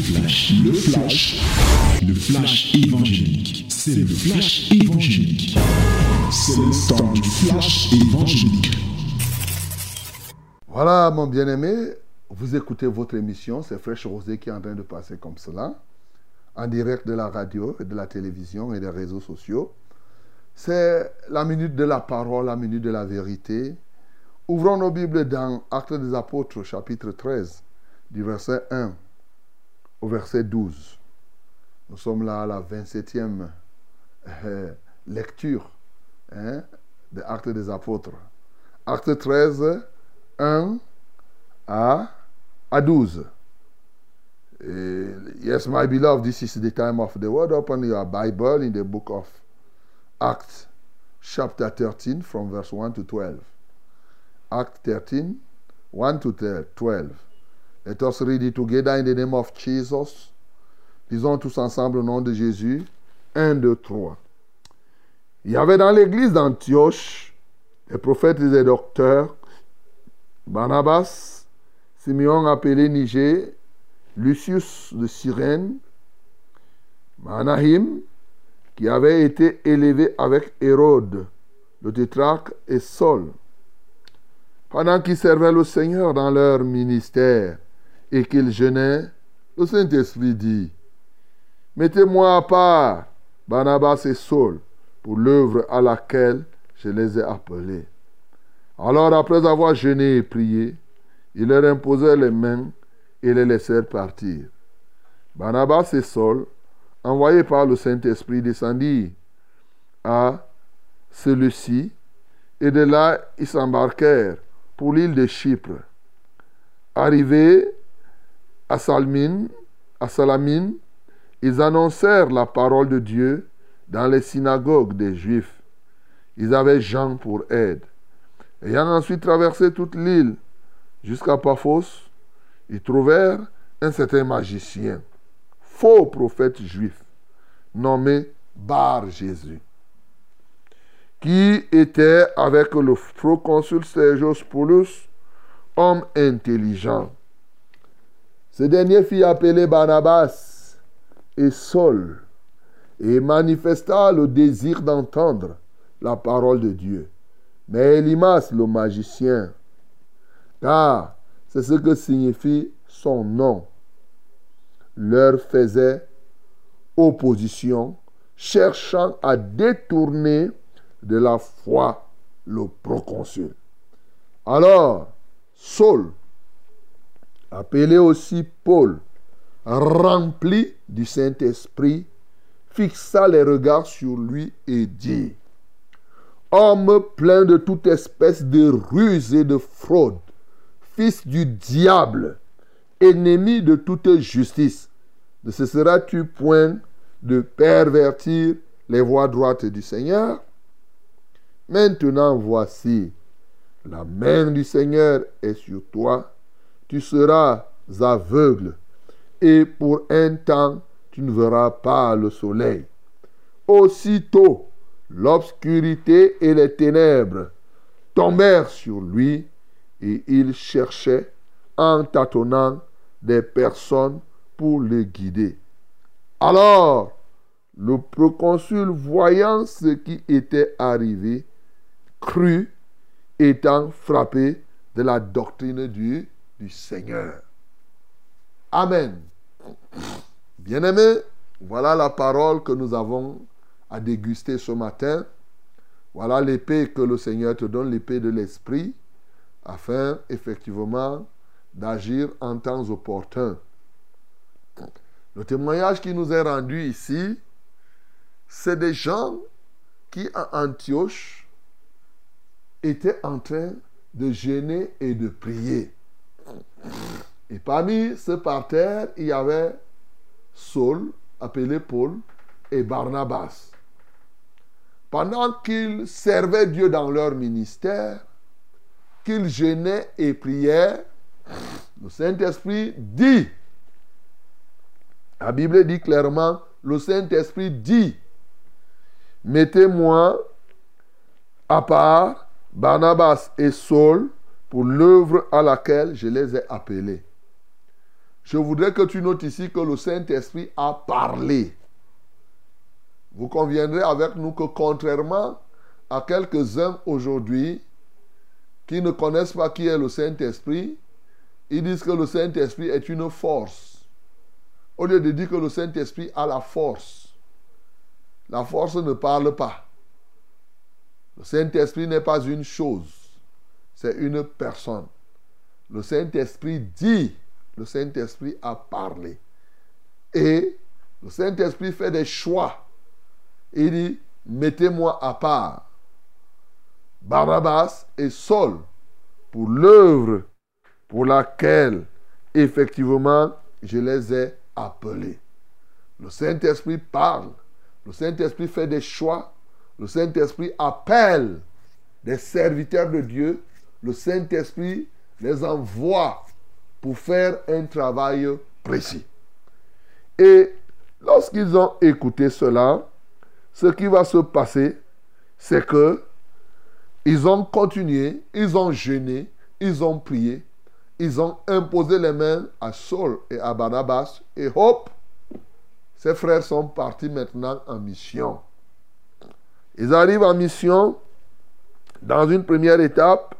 flash, le flash, le flash évangélique. C'est le flash évangélique. C'est le temps du flash évangélique. Voilà, mon bien-aimé, vous écoutez votre émission, c'est Fraîche Rosée qui est en train de passer comme cela, en direct de la radio de la télévision et des réseaux sociaux. C'est la minute de la parole, la minute de la vérité. Ouvrons nos Bibles dans Actes des Apôtres, chapitre 13, du verset 1 verset 12. Nous sommes là à la 27e euh, lecture hein, de Actes des Apôtres. Acte 13, 1 à, à 12. Et, yes, my beloved, this is the time of the word. Open your Bible in the book of Acts, chapter 13, from verse 1 to 12. Act 13, 1 to 12. Let us read it together in the name of Jesus. Disons tous ensemble au nom de Jésus. 1, 2, 3. Il y avait dans l'église d'Antioche des prophètes et des docteurs, Barnabas, Simeon appelé Niger, Lucius de Cyrène, Manahim, qui avait été élevé avec Hérode, le tétrarque, et Saul. Pendant qu'ils servaient le Seigneur dans leur ministère et qu'ils jeûnaient, le Saint-Esprit dit, Mettez-moi à part Barnabas et Saul pour l'œuvre à laquelle je les ai appelés. Alors, après avoir jeûné et prié, ils leur imposèrent les mains et les laissèrent partir. Barnabas et Saul, envoyés par le Saint-Esprit, descendirent à celui-ci, et de là ils s'embarquèrent pour l'île de Chypre. Arrivés à Salamine, ils annoncèrent la parole de Dieu dans les synagogues des Juifs. Ils avaient Jean pour aide. Ayant ensuite traversé toute l'île jusqu'à Paphos, ils trouvèrent un certain magicien, faux prophète juif, nommé Bar Jésus, qui était avec le proconsul Sergius Paulus, homme intelligent. Ce dernier fit appeler Barnabas et Saul et manifesta le désir d'entendre la parole de Dieu. Mais Elimas, le magicien, car c'est ce que signifie son nom, leur faisait opposition, cherchant à détourner de la foi le proconsul. Alors, Saul, appelé aussi Paul, rempli du Saint-Esprit, fixa les regards sur lui et dit, Homme plein de toute espèce de ruse et de fraude, fils du diable, ennemi de toute justice, ne cesseras-tu point de pervertir les voies droites du Seigneur? Maintenant voici, la main du Seigneur est sur toi, tu seras aveugle, et pour un temps tu ne verras pas le soleil. Aussitôt, l'obscurité et les ténèbres tombèrent sur lui, et il cherchait, en tâtonnant, des personnes pour le guider. Alors, le proconsul, voyant ce qui était arrivé, crut, étant frappé de la doctrine du, du Seigneur. Amen. Bien-aimés, voilà la parole que nous avons à déguster ce matin. Voilà l'épée que le Seigneur te donne, l'épée de l'Esprit, afin effectivement d'agir en temps opportun. Le témoignage qui nous est rendu ici, c'est des gens qui, à Antioche, étaient en train de jeûner et de prier. Et parmi ce parterre, il y avait Saul, appelé Paul, et Barnabas. Pendant qu'ils servaient Dieu dans leur ministère, qu'ils jeûnaient et priaient, le Saint-Esprit dit, la Bible dit clairement, le Saint-Esprit dit, mettez-moi à part Barnabas et Saul pour l'œuvre à laquelle je les ai appelés. je voudrais que tu notes ici que le Saint-Esprit a parlé. Vous conviendrez avec nous que contrairement à quelques-uns aujourd'hui qui ne connaissent pas qui est le Saint-Esprit, ils disent que le Saint-Esprit est une force. Au lieu de dire que le Saint-Esprit a la force, la force ne parle pas. Le Saint-Esprit n'est pas une chose, c'est une personne. Le Saint-Esprit dit, le Saint-Esprit a parlé. Et le Saint-Esprit fait des choix. Il dit, mettez-moi à part. Barabbas et Saul pour l'œuvre pour laquelle effectivement je les ai appelés. Le Saint-Esprit parle. Le Saint-Esprit fait des choix. Le Saint-Esprit appelle des serviteurs de Dieu. Le Saint-Esprit les envoie pour faire un travail précis. Et lorsqu'ils ont écouté cela, ce qui va se passer, c'est que ils ont continué, ils ont jeûné, ils ont prié, ils ont imposé les mains à Saul et à Barnabas, et hop, ces frères sont partis maintenant en mission. Ils arrivent en mission. Dans une première étape,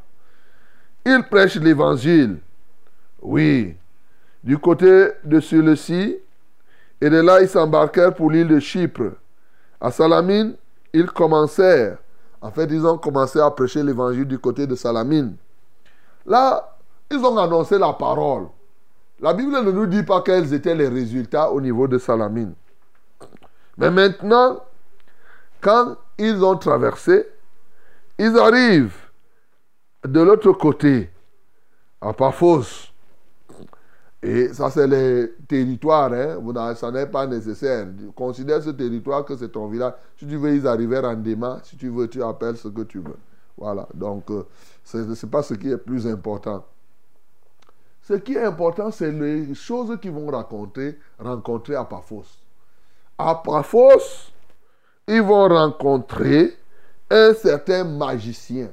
ils prêchent l'évangile. Oui. Du côté de celui-ci, et de là, ils s'embarquèrent pour l'île de Chypre. À Salamine, ils commencèrent en fait, ils ont commencé à prêcher l'évangile du côté de Salamine. Là, ils ont annoncé la parole. La Bible ne nous dit pas quels étaient les résultats au niveau de Salamine. Mais maintenant, quand ils ont traversé, ils arrivent de l'autre côté, à Paphos. Et ça, c'est les territoires. Hein. ça n'est pas nécessaire. Considère ce territoire que c'est ton village. Si tu veux, ils arrivèrent en déma. Si tu veux, tu appelles ce que tu veux. Voilà. Donc, euh, ce n'est pas ce qui est plus important. Ce qui est important, c'est les choses qu'ils vont raconter, rencontrer à Paphos. À Paphos, ils vont rencontrer un certain magicien,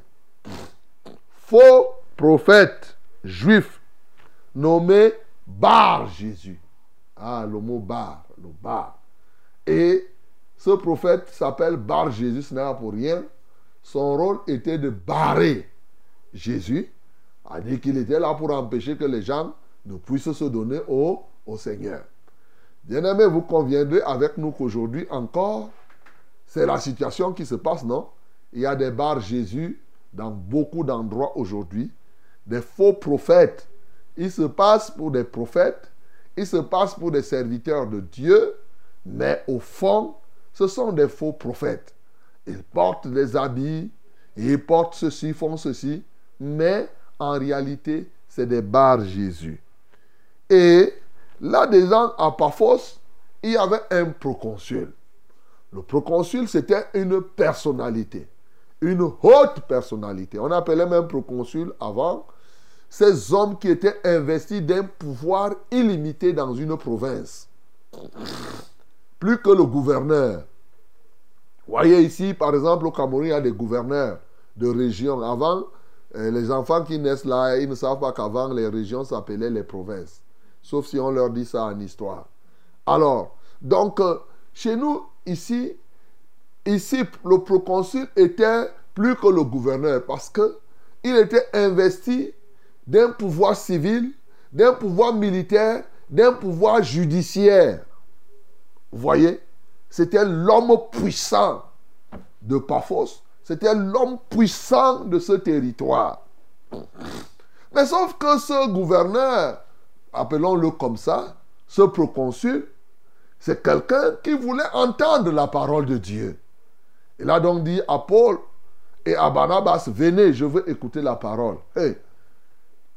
faux prophète juif, nommé Bar Jésus. Ah, le mot bar, le bar. Et ce prophète s'appelle Bar Jésus, ce n'est pas pour rien. Son rôle était de barrer Jésus, a dit qu'il était là pour empêcher que les gens ne puissent se donner au, au Seigneur. Bien-aimés, vous conviendrez avec nous qu'aujourd'hui encore, c'est la situation qui se passe, non? Il y a des bars Jésus dans beaucoup d'endroits aujourd'hui, des faux prophètes ils se passent pour des prophètes, ils se passent pour des serviteurs de Dieu, mais au fond, ce sont des faux prophètes. Ils portent des habits, ils portent ceci, font ceci, mais en réalité, c'est des barres Jésus. Et là-dedans, à Paphos, il y avait un proconsul. Le proconsul, c'était une personnalité, une haute personnalité. On appelait même proconsul avant ces hommes qui étaient investis d'un pouvoir illimité dans une province. Plus que le gouverneur. Voyez ici, par exemple, au Cameroun, il y a des gouverneurs de régions. Avant, euh, les enfants qui naissent là, ils ne savent pas qu'avant, les régions s'appelaient les provinces. Sauf si on leur dit ça en histoire. Alors, donc, euh, chez nous, ici, ici, le proconsul était plus que le gouverneur parce que il était investi d'un pouvoir civil, d'un pouvoir militaire, d'un pouvoir judiciaire. Vous voyez? C'était l'homme puissant de Paphos. C'était l'homme puissant de ce territoire. Mais sauf que ce gouverneur, appelons-le comme ça, ce proconsul, c'est quelqu'un qui voulait entendre la parole de Dieu. Il a donc dit à Paul et à Barnabas, venez, je veux écouter la parole.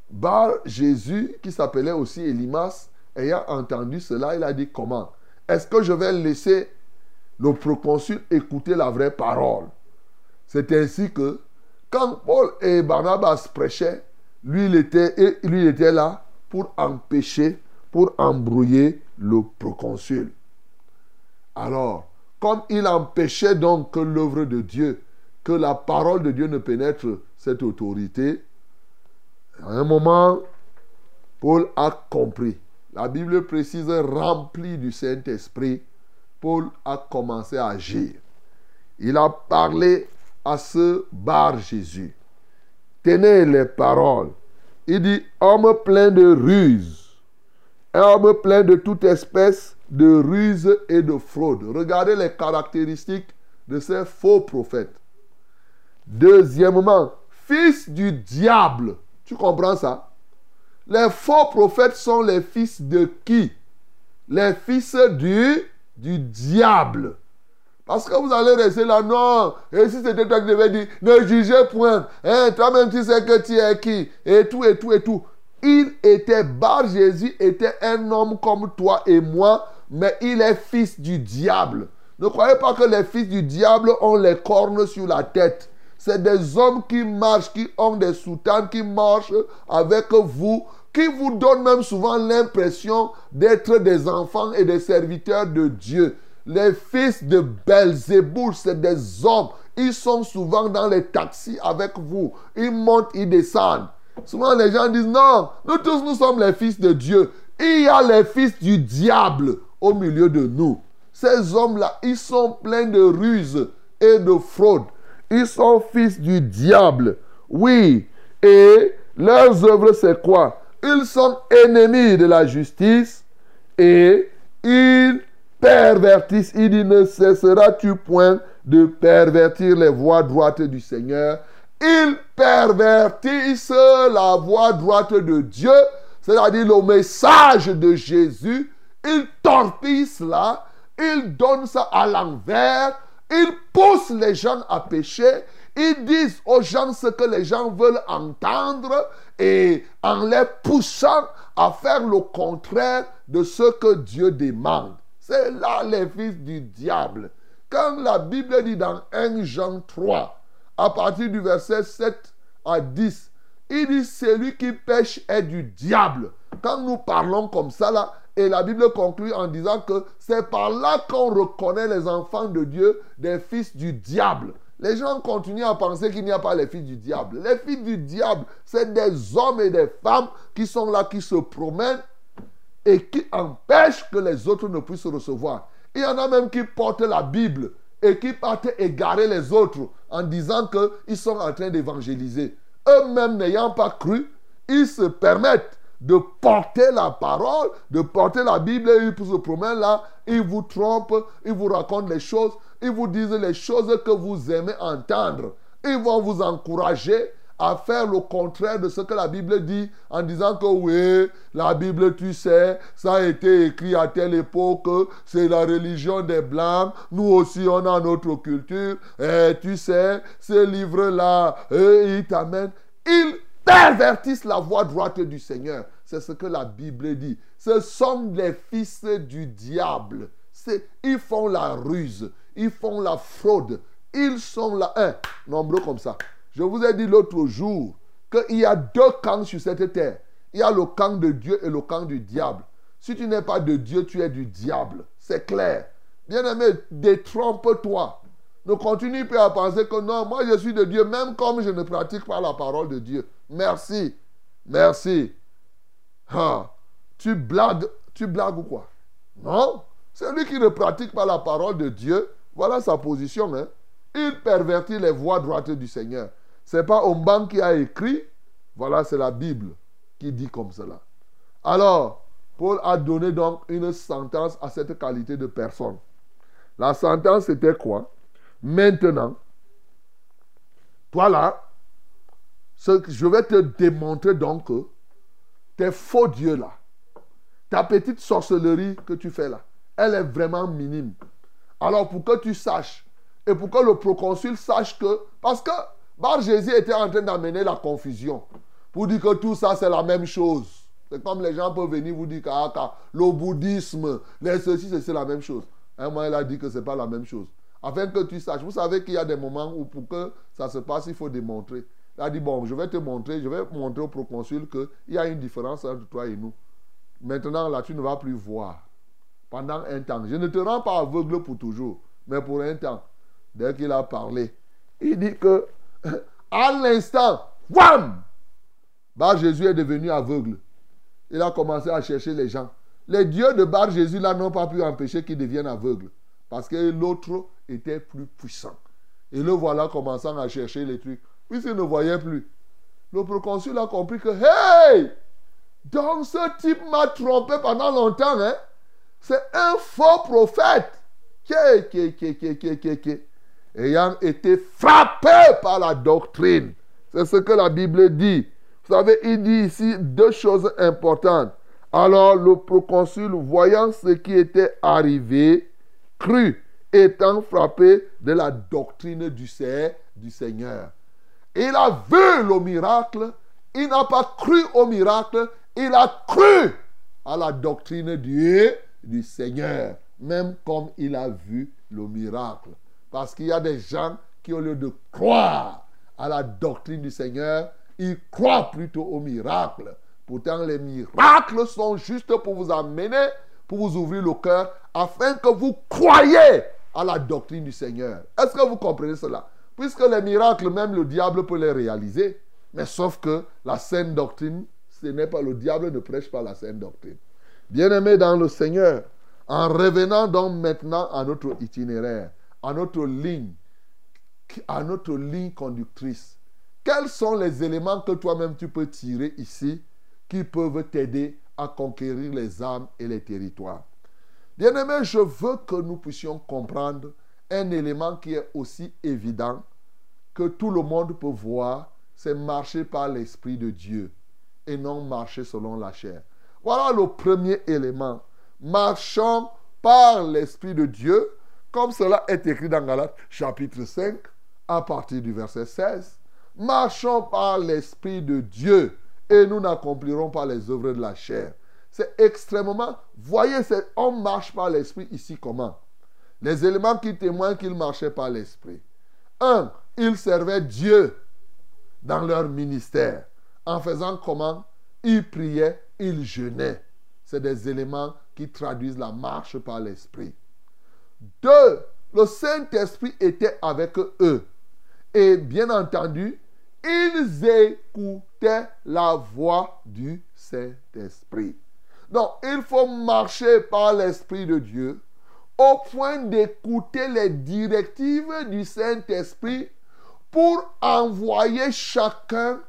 Bar Jésus, qui s'appelait aussi Elimas, ayant entendu cela, il a dit comment? Est-ce que je vais laisser le proconsul écouter la vraie parole? C'est ainsi que quand Paul et Barnabas prêchaient, lui lui, il était là pour empêcher, pour embrouiller le proconsul. Alors, comme il empêchait donc que l'œuvre de Dieu, que la parole de Dieu ne pénètre cette autorité, à un moment, Paul a compris. la Bible précise rempli du Saint-Esprit, Paul a commencé à agir. Il a parlé à ce bar Jésus. Tenez les paroles. Il dit, homme plein de ruse, homme plein de toute espèce de ruse et de fraude. Regardez les caractéristiques de ces faux prophètes. Deuxièmement, fils du diable. Tu comprends ça? Les faux prophètes sont les fils de qui? Les fils du, du diable. Parce que vous allez rester là, non. Et si c'était toi qui devais dire, ne jugez point. Hein, Toi-même, tu sais que tu es qui? Et tout, et tout, et tout. Il était, Bar Jésus était un homme comme toi et moi, mais il est fils du diable. Ne croyez pas que les fils du diable ont les cornes sur la tête. C'est des hommes qui marchent, qui ont des soutanes, qui marchent avec vous, qui vous donnent même souvent l'impression d'être des enfants et des serviteurs de Dieu. Les fils de Belzéboul, c'est des hommes. Ils sont souvent dans les taxis avec vous. Ils montent, ils descendent. Souvent les gens disent non, nous tous nous sommes les fils de Dieu. Il y a les fils du diable au milieu de nous. Ces hommes-là, ils sont pleins de ruses et de fraude. Ils sont fils du diable. Oui. Et leurs œuvres, c'est quoi? Ils sont ennemis de la justice et ils pervertissent. Il dit, ne cesseras-tu point de pervertir les voies droites du Seigneur? Ils pervertissent la voie droite de Dieu, c'est-à-dire le message de Jésus. Ils torpillent cela, ils donnent ça à l'envers, ils poussent les gens à pécher, ils disent aux gens ce que les gens veulent entendre et en les poussant à faire le contraire de ce que Dieu demande. C'est là les fils du diable. Quand la Bible dit dans 1 Jean 3, à partir du verset 7 à 10, il dit celui qui pêche est du diable. Quand nous parlons comme ça là, et la Bible conclut en disant que c'est par là qu'on reconnaît les enfants de Dieu des fils du diable. Les gens continuent à penser qu'il n'y a pas les fils du diable. Les fils du diable, c'est des hommes et des femmes qui sont là, qui se promènent et qui empêche que les autres ne puissent recevoir. Il y en a même qui portent la Bible et qui partent égarer les autres en disant qu'ils sont en train d'évangéliser. Eux-mêmes n'ayant pas cru, ils se permettent de porter la parole, de porter la Bible, et ils se promènent là, ils vous trompent, ils vous racontent les choses, ils vous disent les choses que vous aimez entendre. Ils vont vous encourager à faire le contraire de ce que la Bible dit en disant que oui, la Bible, tu sais, ça a été écrit à telle époque, c'est la religion des Blancs, nous aussi on a notre culture, et tu sais, ces livres-là, ils t'amènent. Ils pervertissent la voie droite du Seigneur. C'est ce que la Bible dit. Ce sont les fils du diable. Ils font la ruse, ils font la fraude, ils sont là, un, nombreux comme ça. Je vous ai dit l'autre jour qu'il y a deux camps sur cette terre. Il y a le camp de Dieu et le camp du diable. Si tu n'es pas de Dieu, tu es du diable. C'est clair. Bien-aimé, détrompe-toi. Ne continue pas à penser que non, moi je suis de Dieu, même comme je ne pratique pas la parole de Dieu. Merci. Merci. Tu blagues, tu blagues ou quoi? Non. Celui qui ne pratique pas la parole de Dieu, voilà sa position. Hein? Il pervertit les voies droites du Seigneur. Ce n'est pas Omban qui a écrit. Voilà, c'est la Bible qui dit comme cela. Alors, Paul a donné donc une sentence à cette qualité de personne. La sentence était quoi? Maintenant, toi là, je vais te démontrer donc que tes faux dieux là, ta petite sorcellerie que tu fais là, elle est vraiment minime. Alors pour que tu saches, et pour que le proconsul sache que, parce que Bar Jésus était en train d'amener la confusion. Pour dire que tout ça, c'est la même chose. C'est comme les gens peuvent venir vous dire que ah, le bouddhisme, les ceci, c'est la même chose. Un moment, il a dit que ce n'est pas la même chose. Afin que tu saches. Vous savez qu'il y a des moments où pour que ça se passe, il faut démontrer. Il a dit, bon, je vais te montrer, je vais montrer au proconsul qu'il y a une différence entre toi et nous. Maintenant, là, tu ne vas plus voir. Pendant un temps. Je ne te rends pas aveugle pour toujours, mais pour un temps. Dès qu'il a parlé, il dit que à l'instant, wham Bah, Jésus est devenu aveugle. Il a commencé à chercher les gens. Les dieux de Bar Jésus là n'ont pas pu empêcher qu'il devienne aveugle. Parce que l'autre était plus puissant. Et le voilà commençant à chercher les trucs. Puisqu'il ne voyait plus. Le proconsul a compris que, hey, donc ce type m'a trompé pendant longtemps. Hein? C'est un faux prophète. Ayant été frappé par la doctrine. C'est ce que la Bible dit. Vous savez, il dit ici deux choses importantes. Alors le proconsul, voyant ce qui était arrivé, crut, étant frappé de la doctrine du, Seigneur. Il a vu le miracle, il n'a pas cru au miracle, il a cru à la doctrine du, du Seigneur, même comme il a vu le miracle. Parce qu'il y a des gens qui, au lieu de croire à la doctrine du Seigneur, ils croient plutôt au miracle. Pourtant, les miracles sont juste pour vous amener, pour vous ouvrir le cœur, afin que vous croyez à la doctrine du Seigneur. Est-ce que vous comprenez cela? Puisque les miracles, même le diable peut les réaliser. Mais sauf que la saine doctrine, ce n'est pas le diable ne prêche pas la saine doctrine. Bien-aimés dans le Seigneur, en revenant donc maintenant à notre itinéraire, à notre ligne, à notre ligne conductrice, quels sont les éléments que toi-même tu peux tirer ici qui peuvent t'aider à conquérir les âmes et les territoires? Bien-aimé, je veux que nous puissions comprendre un élément qui est aussi évident que tout le monde peut voir, c'est marcher par l'Esprit de Dieu et non marcher selon la chair. Voilà le premier élément. Marchons par l'Esprit de Dieu, comme cela est écrit dans Galates chapitre 5, à partir du verset 16. Marchons par l'Esprit de Dieu et nous n'accomplirons pas les œuvres de la chair. C'est extrêmement... Voyez, on marche par l'esprit ici comment? Les éléments qui témoignent qu'ils marchaient par l'esprit. Un, ils servaient Dieu dans leur ministère. En faisant comment? Ils priaient, ils jeûnaient. C'est des éléments qui traduisent la marche par l'esprit. Deux, le Saint-Esprit était avec eux. Et bien entendu, ils écoutaient la voix du Saint-Esprit. Donc, il faut marcher par l'Esprit de Dieu au point d'écouter les directives du Saint-Esprit pour envoyer chacun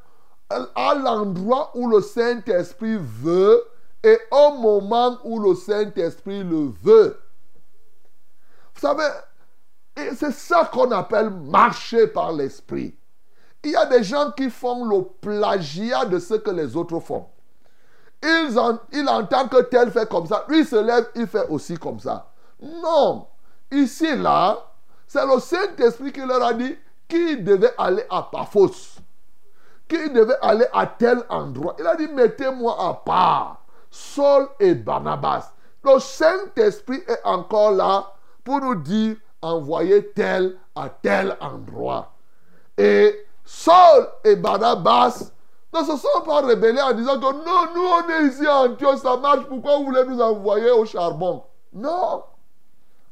à l'endroit où le Saint-Esprit veut et au moment où le Saint-Esprit le veut. Vous savez, c'est ça qu'on appelle marcher par l'Esprit. Il y a des gens qui font le plagiat de ce que les autres font. Il entend que tel fait comme ça. Lui se lève, il fait aussi comme ça. Non. Ici, là, c'est le Saint-Esprit qui leur a dit qu'il devait aller à Paphos. Qu'il devait aller à tel endroit. Il a dit, mettez-moi à part. Saul et Barnabas. Le Saint-Esprit est encore là pour nous dire, envoyez tel à tel endroit. Et Saul et Barnabas ne se sont pas rebellés en disant que non, nous on est ici à Antioche, ça marche, pourquoi vous voulez nous envoyer au charbon? Non.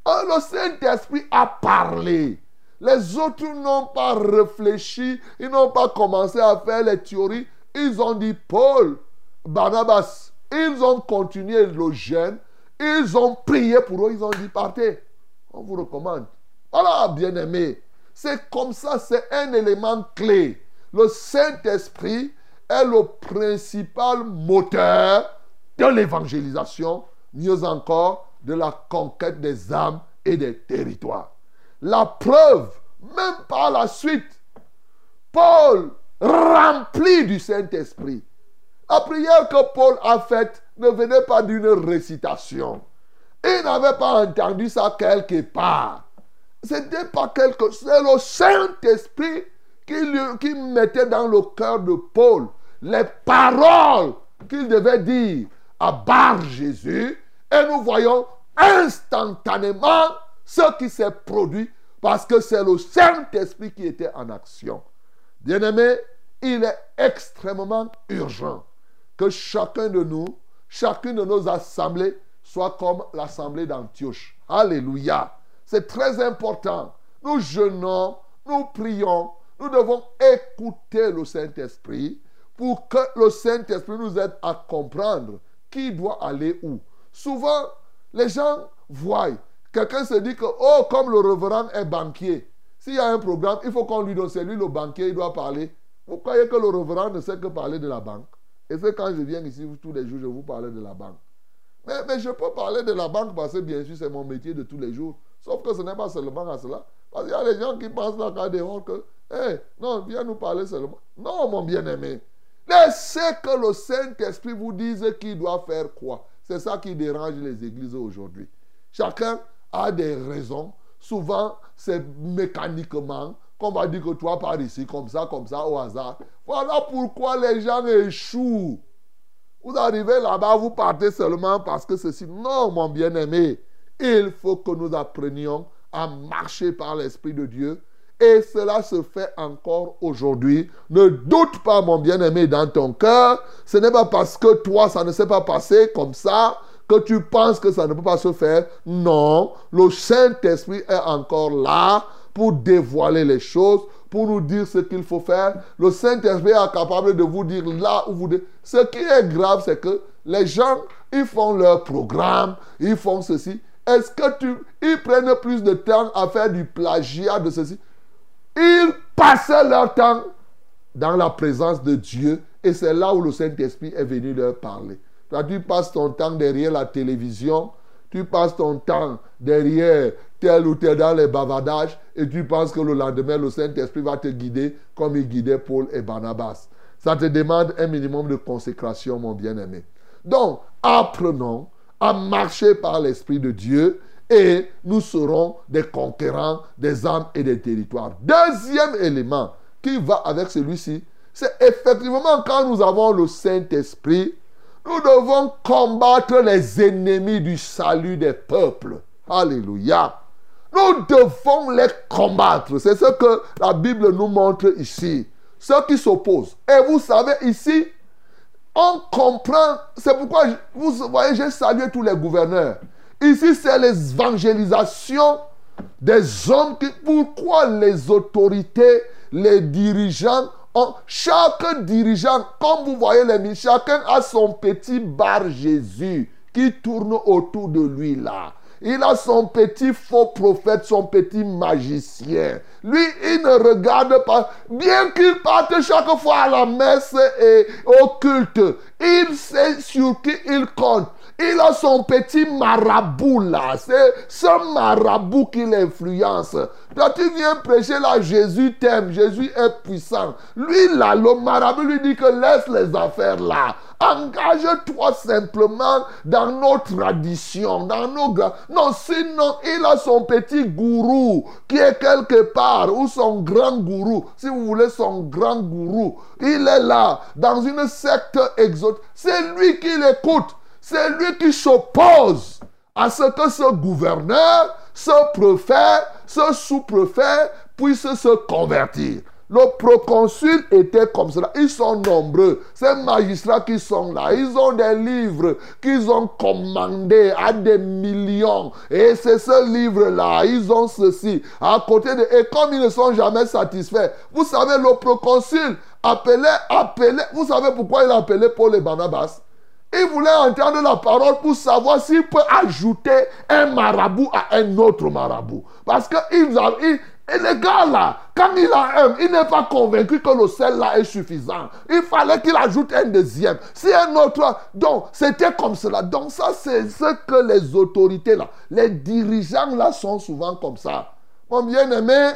Ah, le Saint-Esprit a parlé. Les autres n'ont pas réfléchi, ils n'ont pas commencé à faire les théories. Ils ont dit Paul, Barnabas, ils ont continué le jeûne, ils ont prié pour eux, ils ont dit partez. On vous recommande. Voilà, bien-aimés. C'est comme ça, c'est un élément clé. Le Saint-Esprit est le principal moteur de l'évangélisation, mieux encore, de la conquête des âmes et des territoires. La preuve, même par la suite, Paul, rempli du Saint-Esprit, la prière que Paul a faite ne venait pas d'une récitation. Il n'avait pas entendu ça quelque part. C'était pas quelque C'est le Saint-Esprit qui, qui mettait dans le cœur de Paul les paroles qu'il devait dire à Bar Jésus. Et nous voyons instantanément ce qui s'est produit parce que c'est le Saint-Esprit qui était en action. Bien-aimé, il est extrêmement urgent que chacun de nous, chacune de nos assemblées, soit comme l'assemblée d'Antioche. Alléluia. C'est très important. Nous jeûnons, nous prions, nous devons écouter le Saint-Esprit pour que le Saint-Esprit nous aide à comprendre qui doit aller où. souvent, les gens voient. Quelqu'un se dit que, oh, comme le reverend est banquier, s'il y a un programme, il faut qu'on lui donne. C'est lui le banquier, il doit parler. Vous croyez que le reverend ne sait que parler de la banque? Et c'est quand je viens ici tous les jours, je vous parle de la banque. Mais, mais je peux parler de la banque parce que bien sûr c'est mon métier de tous les jours. Sauf que ce n'est pas seulement à cela. Parce qu'il y a des gens qui pensent là dehors que, hé, non, viens nous parler seulement. Non, mon bien-aimé. Laissez que le Saint-Esprit vous dise qui doit faire quoi. C'est ça qui dérange les églises aujourd'hui. Chacun a des raisons. Souvent, c'est mécaniquement qu'on va dire que toi par ici, comme ça, comme ça, au hasard. Voilà pourquoi les gens échouent. Vous arrivez là-bas, vous partez seulement parce que ceci. Non, mon bien-aimé, il faut que nous apprenions à marcher par l'Esprit de Dieu. Et cela se fait encore aujourd'hui. Ne doute pas, mon bien-aimé, dans ton cœur. Ce n'est pas parce que toi, ça ne s'est pas passé comme ça que tu penses que ça ne peut pas se faire. Non, le Saint-Esprit est encore là pour dévoiler les choses, pour nous dire ce qu'il faut faire. Le Saint-Esprit est capable de vous dire là où vous... Ce qui est grave, c'est que les gens, ils font leur programme, ils font ceci. Est-ce que tu... Ils prennent plus de temps à faire du plagiat de ceci? Ils passaient leur temps dans la présence de Dieu et c'est là où le Saint-Esprit est venu leur parler. Tu passes ton temps derrière la télévision, tu passes ton temps derrière tel ou tel dans les bavardages et tu penses que le lendemain, le Saint-Esprit va te guider comme il guidait Paul et Barnabas. Ça te demande un minimum de consécration, mon bien-aimé. Donc, apprenons à marcher par l'Esprit de Dieu et nous serons des conquérants des âmes et des territoires. Deuxième élément qui va avec celui-ci, c'est effectivement quand nous avons le Saint-Esprit, nous devons combattre les ennemis du salut des peuples. Alléluia. Nous devons les combattre. C'est ce que la Bible nous montre ici. Ceux qui s'opposent. Et vous savez, ici, on comprend. C'est pourquoi, vous voyez, j'ai salué tous les gouverneurs. Ici, c'est l'évangélisation des hommes. Pourquoi les autorités, les dirigeants chaque dirigeant, comme vous voyez les chacun a son petit bar Jésus qui tourne autour de lui là. Il a son petit faux prophète, son petit magicien. Lui, il ne regarde pas. Bien qu'il parte chaque fois à la messe et au culte, il sait sur qui il compte. Il a son petit marabout là. C'est ce marabout qui l'influence. Quand tu viens prêcher là, Jésus t'aime. Jésus est puissant. Lui là, le marabout lui dit que laisse les affaires là. Engage-toi simplement dans nos traditions, dans nos... Non, sinon, il a son petit gourou qui est quelque part, ou son grand gourou, si vous voulez son grand gourou. Il est là, dans une secte exotique. C'est lui qui l'écoute. C'est lui qui s'oppose à ce que ce gouverneur, ce préfet, ce sous-préfet puisse se convertir. Le proconsul était comme cela. Ils sont nombreux. Ces magistrats qui sont là, ils ont des livres qu'ils ont commandés à des millions. Et c'est ce livre-là. Ils ont ceci. À côté de... Et comme ils ne sont jamais satisfaits, vous savez, le proconsul appelait, appelait. Vous savez pourquoi il appelait Paul et Barnabas? Il voulait entendre la parole pour savoir s'il peut ajouter un marabout à un autre marabout. Parce que il, et le gars là, quand il a un, il n'est pas convaincu que le sel là est suffisant. Il fallait qu'il ajoute un deuxième. Si un autre. Donc, c'était comme cela. Donc, ça, c'est ce que les autorités là, les dirigeants là sont souvent comme ça. Mon bien-aimé,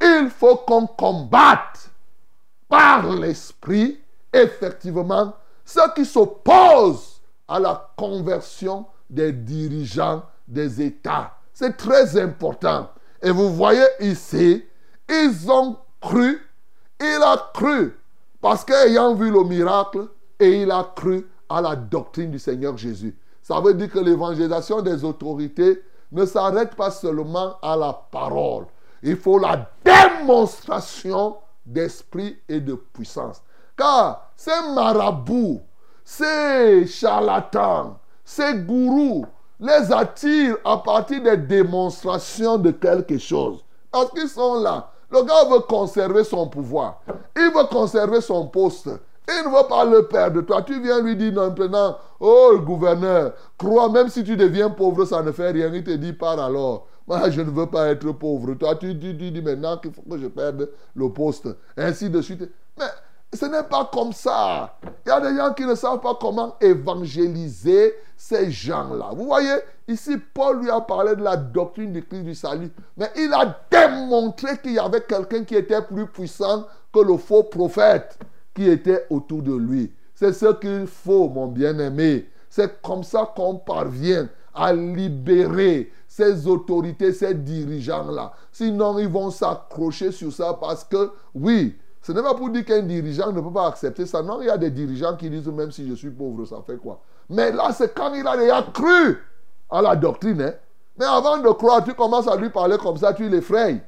il faut qu'on combatte par l'esprit, effectivement, ceux qui s'opposent à la conversion des dirigeants des États. C'est très important. Et vous voyez ici, ils ont cru, il a cru, parce qu'ayant vu le miracle, et il a cru à la doctrine du Seigneur Jésus. Ça veut dire que l'évangélisation des autorités ne s'arrête pas seulement à la parole. Il faut la démonstration d'esprit et de puissance. Car ces marabouts, ces charlatans, ces gourous les attirent à partir des démonstrations de quelque chose. Parce qu'ils sont là. Le gars veut conserver son pouvoir. Il veut conserver son poste. Il ne veut pas le perdre. Toi, tu viens lui dire maintenant, oh gouverneur, crois, même si tu deviens pauvre, ça ne fait rien. Il te dit, par alors. Moi, je ne veux pas être pauvre. Toi, tu, tu, dis maintenant qu'il faut que je perde le poste. Ainsi de suite. Mais ce n'est pas comme ça. Il y a des gens qui ne savent pas comment évangéliser ces gens-là. Vous voyez, ici, Paul lui a parlé de la doctrine du Christ du salut. Mais il a démontré qu'il y avait quelqu'un qui était plus puissant que le faux prophète qui était autour de lui. C'est ce qu'il faut, mon bien-aimé. C'est comme ça qu'on parvient à libérer ces autorités, ces dirigeants-là. Sinon, ils vont s'accrocher sur ça parce que, oui, ce n'est pas pour dire qu'un dirigeant ne peut pas accepter ça. Non, il y a des dirigeants qui disent, même si je suis pauvre, ça fait quoi? Mais là, c'est quand il a déjà cru à la doctrine. Hein? Mais avant de croire, tu commences à lui parler comme ça, tu l'effrayes.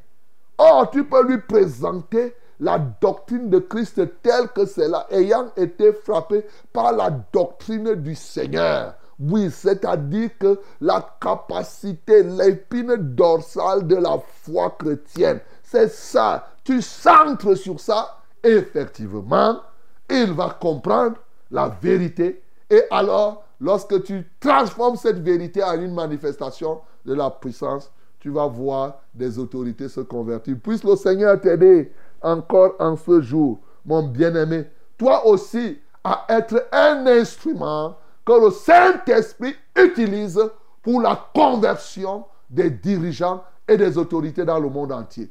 Or, tu peux lui présenter la doctrine de Christ telle que c'est là, ayant été frappé par la doctrine du Seigneur. Oui, c'est-à-dire que la capacité, l'épine dorsale de la foi chrétienne, c'est ça. Tu centres sur ça, effectivement, il va comprendre la vérité. Et alors, lorsque tu transformes cette vérité en une manifestation de la puissance, tu vas voir des autorités se convertir. Puisse le Seigneur t'aider encore en ce jour, mon bien-aimé, toi aussi, à être un instrument que le Saint-Esprit utilise pour la conversion des dirigeants et des autorités dans le monde entier.